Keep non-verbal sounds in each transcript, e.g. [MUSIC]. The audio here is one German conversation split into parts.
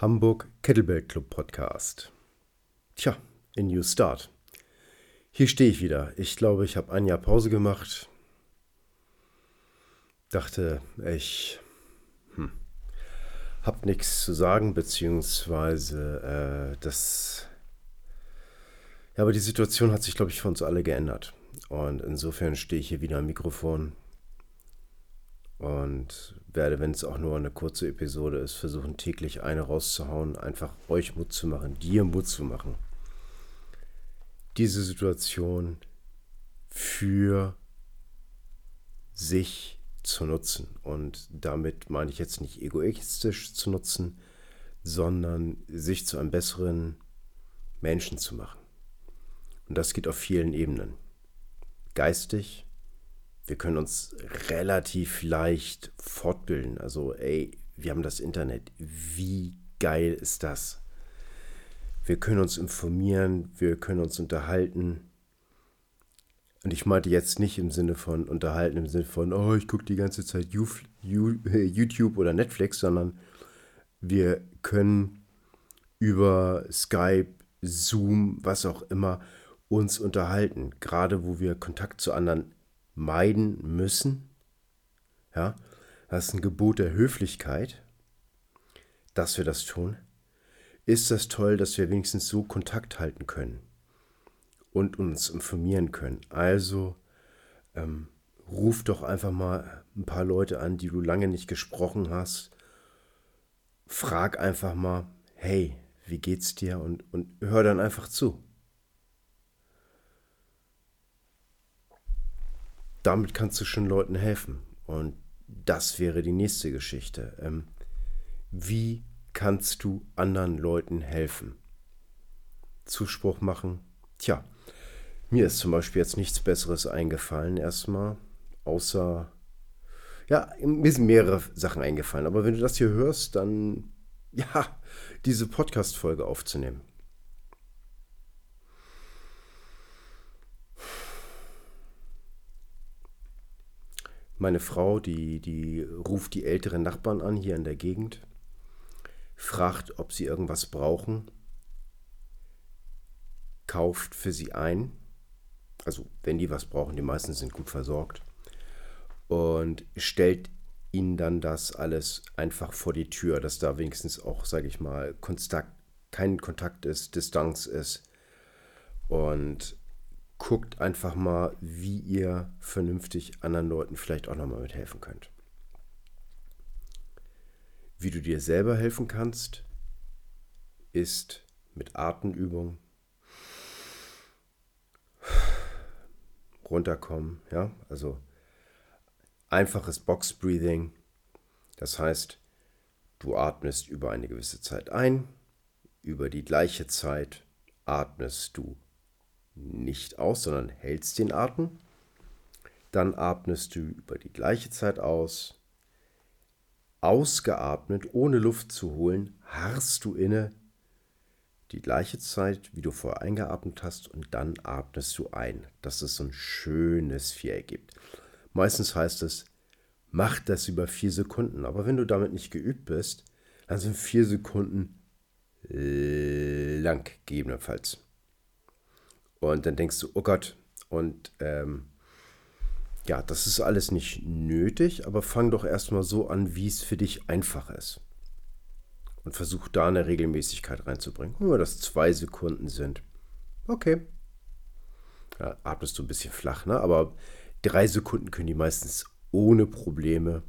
Hamburg Kettlebell Club Podcast. Tja, in New Start. Hier stehe ich wieder. Ich glaube, ich habe ein Jahr Pause gemacht. Dachte, ich hm, habe nichts zu sagen, beziehungsweise äh, das. Ja, aber die Situation hat sich, glaube ich, für uns alle geändert. Und insofern stehe ich hier wieder am Mikrofon und werde, wenn es auch nur eine kurze Episode ist, versuchen täglich eine rauszuhauen, einfach euch Mut zu machen, dir Mut zu machen, diese Situation für sich zu nutzen. Und damit meine ich jetzt nicht egoistisch zu nutzen, sondern sich zu einem besseren Menschen zu machen. Und das geht auf vielen Ebenen. Geistig, wir können uns relativ leicht fortbilden. Also, ey, wir haben das Internet. Wie geil ist das? Wir können uns informieren, wir können uns unterhalten. Und ich meinte jetzt nicht im Sinne von unterhalten, im Sinne von, oh, ich gucke die ganze Zeit YouTube oder Netflix, sondern wir können über Skype, Zoom, was auch immer, uns unterhalten. Gerade wo wir Kontakt zu anderen meiden müssen. Ja, das ist ein Gebot der Höflichkeit, dass wir das tun. Ist das toll, dass wir wenigstens so Kontakt halten können und uns informieren können. Also ähm, ruf doch einfach mal ein paar Leute an, die du lange nicht gesprochen hast. Frag einfach mal, hey, wie geht's dir? Und, und hör dann einfach zu. Damit kannst du schon Leuten helfen. Und das wäre die nächste Geschichte. Ähm, wie kannst du anderen Leuten helfen? Zuspruch machen? Tja, mir ist zum Beispiel jetzt nichts Besseres eingefallen erstmal, außer, ja, mir sind mehrere Sachen eingefallen. Aber wenn du das hier hörst, dann, ja, diese Podcast-Folge aufzunehmen. Meine Frau, die, die ruft die älteren Nachbarn an hier in der Gegend, fragt, ob sie irgendwas brauchen, kauft für sie ein. Also wenn die was brauchen, die meisten sind gut versorgt. Und stellt ihnen dann das alles einfach vor die Tür, dass da wenigstens auch, sage ich mal, Kontakt, kein Kontakt ist, Distanz ist. Und guckt einfach mal, wie ihr vernünftig anderen Leuten vielleicht auch nochmal mithelfen könnt. Wie du dir selber helfen kannst, ist mit Atemübung runterkommen, ja, also einfaches Box Breathing. Das heißt, du atmest über eine gewisse Zeit ein, über die gleiche Zeit atmest du nicht aus, sondern hältst den Atem. Dann atmest du über die gleiche Zeit aus. Ausgeatmet, ohne Luft zu holen, harrst du inne die gleiche Zeit, wie du vorher eingeatmet hast, und dann atmest du ein, dass es so ein schönes Viereck gibt. Meistens heißt es, mach das über vier Sekunden. Aber wenn du damit nicht geübt bist, dann sind vier Sekunden lang gegebenenfalls. Und dann denkst du, oh Gott, und ähm, ja, das ist alles nicht nötig, aber fang doch erstmal so an, wie es für dich einfach ist. Und versuch da eine Regelmäßigkeit reinzubringen. Nur, dass zwei Sekunden sind. Okay. Ja, atmest du ein bisschen flach, ne? Aber drei Sekunden können die meistens ohne Probleme.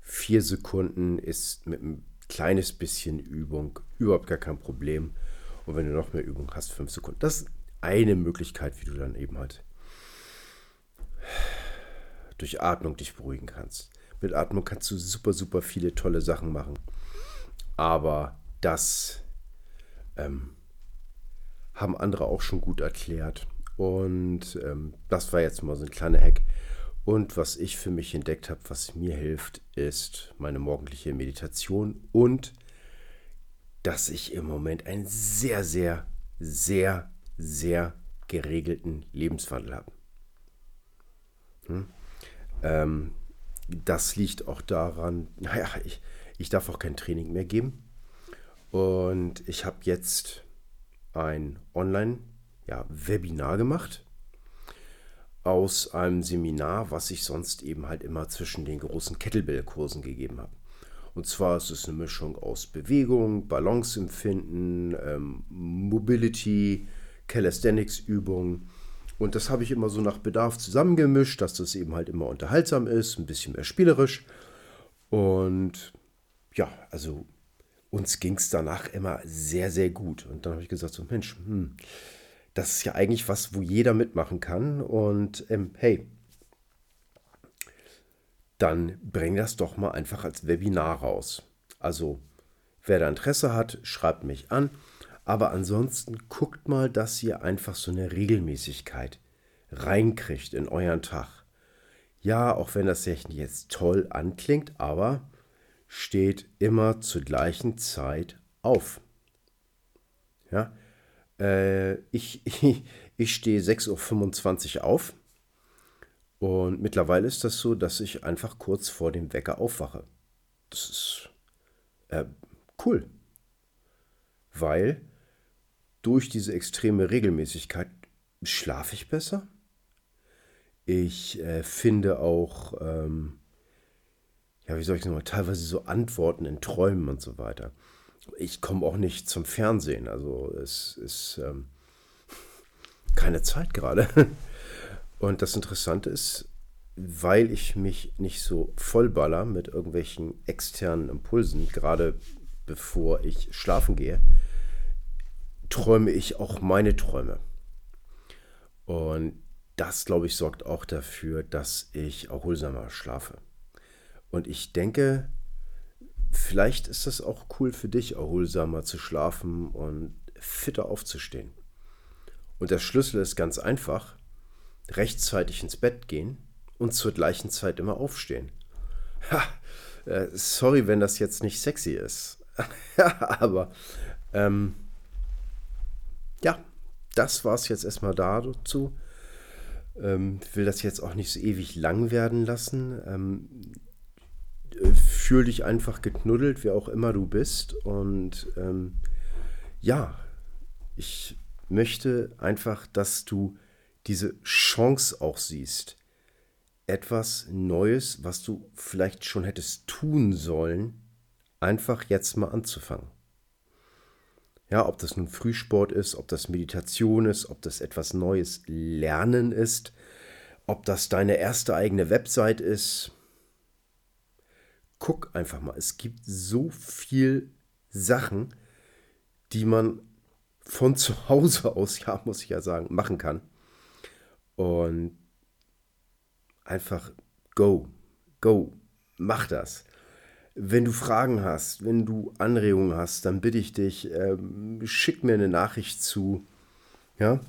Vier Sekunden ist mit ein kleines bisschen Übung überhaupt gar kein Problem. Und wenn du noch mehr Übung hast, fünf Sekunden. Das eine Möglichkeit, wie du dann eben halt durch Atmung dich beruhigen kannst. Mit Atmung kannst du super, super viele tolle Sachen machen. Aber das ähm, haben andere auch schon gut erklärt. Und ähm, das war jetzt mal so ein kleiner Hack. Und was ich für mich entdeckt habe, was mir hilft, ist meine morgendliche Meditation und dass ich im Moment ein sehr, sehr, sehr sehr geregelten Lebenswandel habe. Hm? Ähm, das liegt auch daran, [LAUGHS] naja, ich, ich darf auch kein Training mehr geben. Und ich habe jetzt ein Online-Webinar ja, gemacht aus einem Seminar, was ich sonst eben halt immer zwischen den großen Kettlebell-Kursen gegeben habe. Und zwar ist es eine Mischung aus Bewegung, Balanceempfinden, ähm, Mobility, Calisthenics-Übungen. Und das habe ich immer so nach Bedarf zusammengemischt, dass das eben halt immer unterhaltsam ist, ein bisschen mehr spielerisch. Und ja, also uns ging es danach immer sehr, sehr gut. Und dann habe ich gesagt, so Mensch, hm, das ist ja eigentlich was, wo jeder mitmachen kann. Und ähm, hey, dann bring das doch mal einfach als Webinar raus. Also, wer da Interesse hat, schreibt mich an. Aber ansonsten guckt mal, dass ihr einfach so eine Regelmäßigkeit reinkriegt in euren Tag. Ja, auch wenn das jetzt toll anklingt, aber steht immer zur gleichen Zeit auf. Ja, äh, ich, [LAUGHS] ich, stehe 6.25 Uhr auf und mittlerweile ist das so, dass ich einfach kurz vor dem Wecker aufwache. Das ist äh, cool, weil durch diese extreme Regelmäßigkeit schlafe ich besser. Ich äh, finde auch, ähm, ja, wie soll ich sagen, teilweise so Antworten in Träumen und so weiter. Ich komme auch nicht zum Fernsehen, also es ist ähm, keine Zeit gerade. [LAUGHS] Und das Interessante ist, weil ich mich nicht so vollballer mit irgendwelchen externen Impulsen, gerade bevor ich schlafen gehe, träume ich auch meine Träume. Und das, glaube ich, sorgt auch dafür, dass ich erholsamer schlafe. Und ich denke, vielleicht ist es auch cool für dich, erholsamer zu schlafen und fitter aufzustehen. Und der Schlüssel ist ganz einfach rechtzeitig ins Bett gehen und zur gleichen Zeit immer aufstehen. Ha, äh, sorry, wenn das jetzt nicht sexy ist. [LAUGHS] Aber ähm, ja, das war es jetzt erstmal dazu. Ähm, will das jetzt auch nicht so ewig lang werden lassen. Ähm, äh, fühl dich einfach geknuddelt, wer auch immer du bist. Und ähm, ja, ich möchte einfach, dass du diese Chance auch siehst, etwas Neues, was du vielleicht schon hättest tun sollen, einfach jetzt mal anzufangen. Ja, ob das nun Frühsport ist, ob das Meditation ist, ob das etwas Neues Lernen ist, ob das deine erste eigene Website ist. Guck einfach mal, es gibt so viel Sachen, die man von zu Hause [LAUGHS] aus, ja, muss ich ja sagen, machen kann. Und einfach go, go, mach das. Wenn du Fragen hast, wenn du Anregungen hast, dann bitte ich dich, ähm, schick mir eine Nachricht zu. Ja.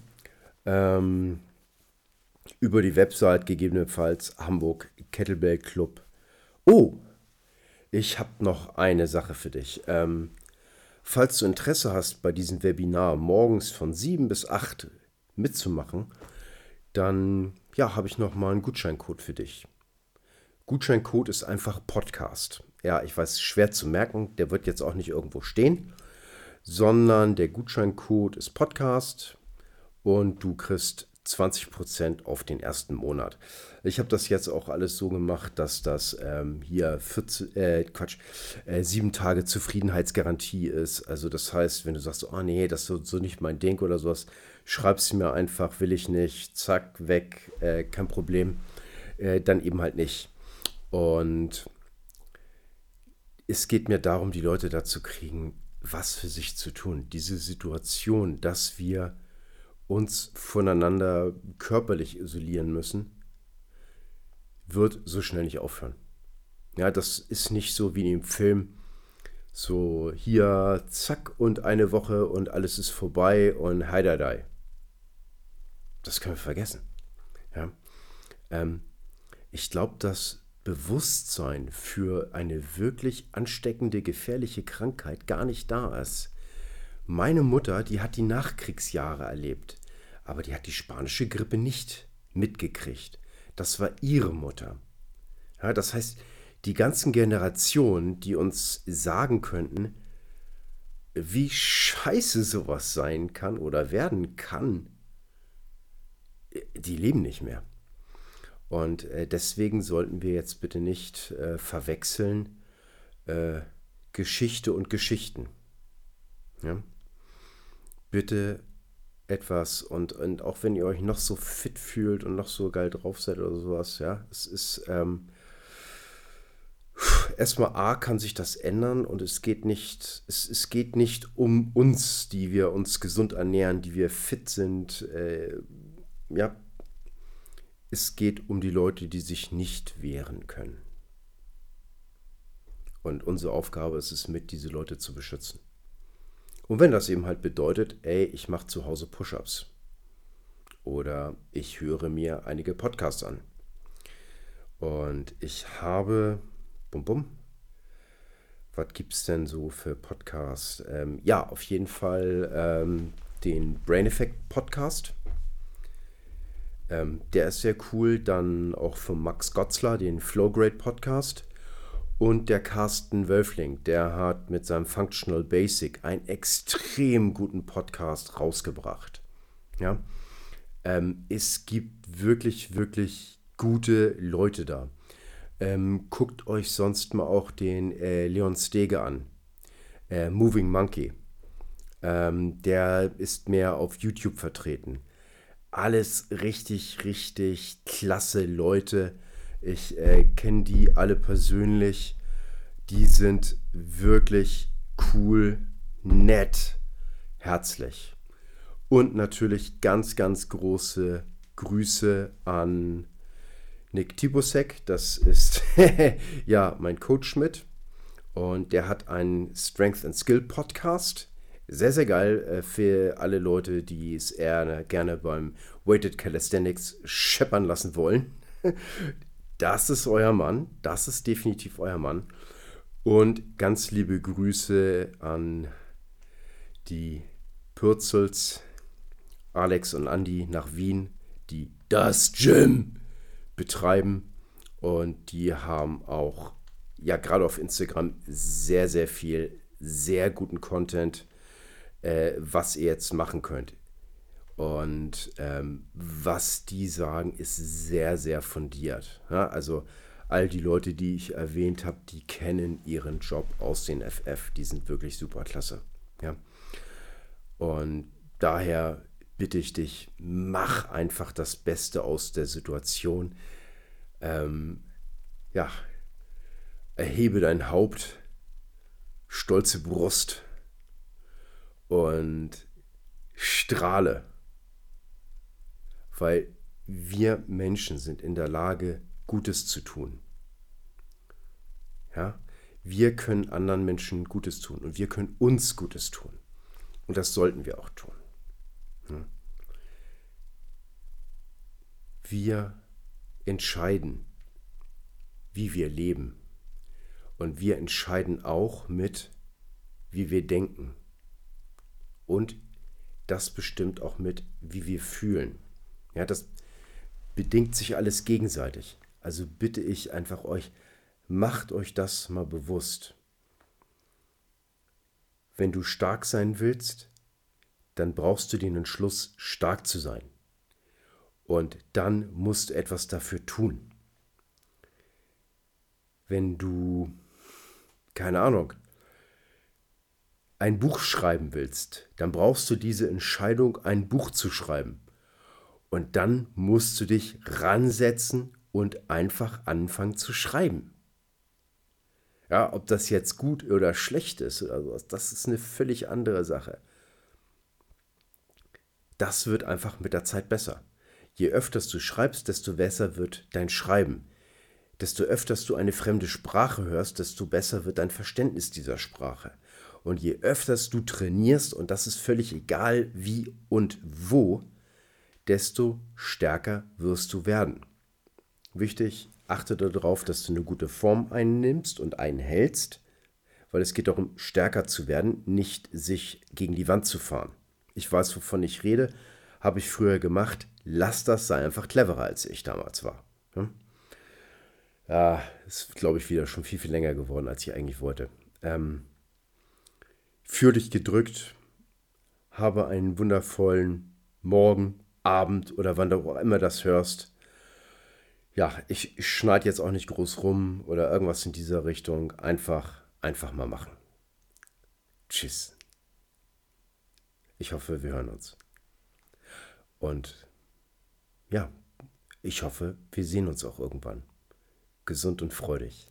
Ähm, über die Website gegebenenfalls Hamburg Kettlebell Club. Oh, ich habe noch eine Sache für dich. Ähm, falls du Interesse hast, bei diesem Webinar morgens von 7 bis 8 mitzumachen, dann ja, habe ich noch mal einen Gutscheincode für dich. Gutscheincode ist einfach Podcast. Ja, ich weiß, schwer zu merken, der wird jetzt auch nicht irgendwo stehen, sondern der Gutscheincode ist Podcast und du kriegst 20% auf den ersten Monat. Ich habe das jetzt auch alles so gemacht, dass das ähm, hier 14, äh, Quatsch, äh, sieben Tage Zufriedenheitsgarantie ist. Also das heißt, wenn du sagst, oh nee, das ist so, nicht mein Ding oder sowas, schreib es mir einfach, will ich nicht, zack, weg, äh, kein Problem. Äh, dann eben halt nicht. Und es geht mir darum, die Leute dazu kriegen, was für sich zu tun. Diese Situation, dass wir uns voneinander körperlich isolieren müssen, wird so schnell nicht aufhören. Ja, das ist nicht so wie im Film. So hier, zack, und eine Woche und alles ist vorbei und heidadei. Das können wir vergessen. Ja? Ähm, ich glaube, das Bewusstsein für eine wirklich ansteckende, gefährliche Krankheit gar nicht da ist. Meine Mutter, die hat die Nachkriegsjahre erlebt, aber die hat die spanische Grippe nicht mitgekriegt. Das war ihre Mutter. Ja, das heißt, die ganzen Generationen, die uns sagen könnten, wie scheiße sowas sein kann oder werden kann, die leben nicht mehr. Und äh, deswegen sollten wir jetzt bitte nicht äh, verwechseln äh, Geschichte und Geschichten. Ja? Bitte etwas und, und auch wenn ihr euch noch so fit fühlt und noch so geil drauf seid oder sowas, ja, es ist ähm, erstmal A kann sich das ändern und es geht nicht, es, es geht nicht um uns, die wir uns gesund ernähren, die wir fit sind, äh, ja, es geht um die Leute, die sich nicht wehren können. Und unsere Aufgabe ist es, mit diese Leute zu beschützen. Und wenn das eben halt bedeutet, ey, ich mache zu Hause Push-ups oder ich höre mir einige Podcasts an. Und ich habe, bum bum, was gibt es denn so für Podcasts? Ähm, ja, auf jeden Fall ähm, den Brain Effect Podcast. Ähm, der ist sehr cool. Dann auch von Max Gotzler, den Flowgrade Podcast. Und der Carsten Wölfling, der hat mit seinem Functional Basic einen extrem guten Podcast rausgebracht. Ja, ähm, es gibt wirklich, wirklich gute Leute da. Ähm, guckt euch sonst mal auch den äh, Leon Stege an. Äh, Moving Monkey. Ähm, der ist mehr auf YouTube vertreten. Alles richtig, richtig klasse Leute ich äh, kenne die alle persönlich. Die sind wirklich cool, nett, herzlich. Und natürlich ganz, ganz große Grüße an Nick Tibusek. Das ist [LAUGHS] ja mein Coach mit. Und der hat einen Strength and Skill Podcast. Sehr, sehr geil äh, für alle Leute, die es eher gerne beim Weighted Calisthenics scheppern lassen wollen. [LAUGHS] das ist euer Mann, das ist definitiv euer Mann. Und ganz liebe Grüße an die Pürzels, Alex und Andy nach Wien, die das Gym betreiben. Und die haben auch, ja, gerade auf Instagram sehr, sehr viel, sehr guten Content, äh, was ihr jetzt machen könnt. Und ähm, was die sagen, ist sehr, sehr fundiert. Ja, also all die Leute, die ich erwähnt habe, die kennen ihren Job aus den FF. Die sind wirklich super klasse. Ja. Und daher bitte ich dich, mach einfach das Beste aus der Situation. Ähm, ja, erhebe dein Haupt, stolze Brust und strahle weil wir Menschen sind in der Lage, Gutes zu tun. Ja, wir können anderen Menschen Gutes tun und wir können uns Gutes tun. Und das sollten wir auch tun. Wir entscheiden, wie wir leben. Und wir entscheiden auch mit, wie wir denken. Und das bestimmt auch mit, wie wir fühlen. Ja, das bedingt sich alles gegenseitig. Also bitte ich einfach euch, macht euch das mal bewusst. Wenn du stark sein willst, dann brauchst du den Entschluss, stark zu sein. Und dann musst du etwas dafür tun. Wenn du, keine Ahnung, ein Buch schreiben willst, dann brauchst du diese Entscheidung, ein Buch zu schreiben. Und dann musst du dich ransetzen und einfach anfangen zu schreiben. Ja, ob das jetzt gut oder schlecht ist oder sowas, das ist eine völlig andere Sache. Das wird einfach mit der Zeit besser. Je öfters du schreibst, desto besser wird dein Schreiben. Desto öfters du eine fremde Sprache hörst, desto besser wird dein Verständnis dieser Sprache. Und je öfters du trainierst, und das ist völlig egal wie und wo, desto stärker wirst du werden. Wichtig, achte darauf, dass du eine gute Form einnimmst und einhältst, weil es geht darum, stärker zu werden, nicht sich gegen die Wand zu fahren. Ich weiß, wovon ich rede, habe ich früher gemacht. Lass das, sei einfach cleverer, als ich damals war. Ja, ist, glaube ich, wieder schon viel, viel länger geworden, als ich eigentlich wollte. Ähm, Fühl dich gedrückt. Habe einen wundervollen Morgen, Abend oder wann du auch immer das hörst. Ja, ich, schneide jetzt auch nicht groß rum oder irgendwas in dieser Richtung. Einfach, einfach mal machen. Tschüss. Ich hoffe, wir hören uns. Und ja, ich hoffe, wir sehen uns auch irgendwann. Gesund und freudig.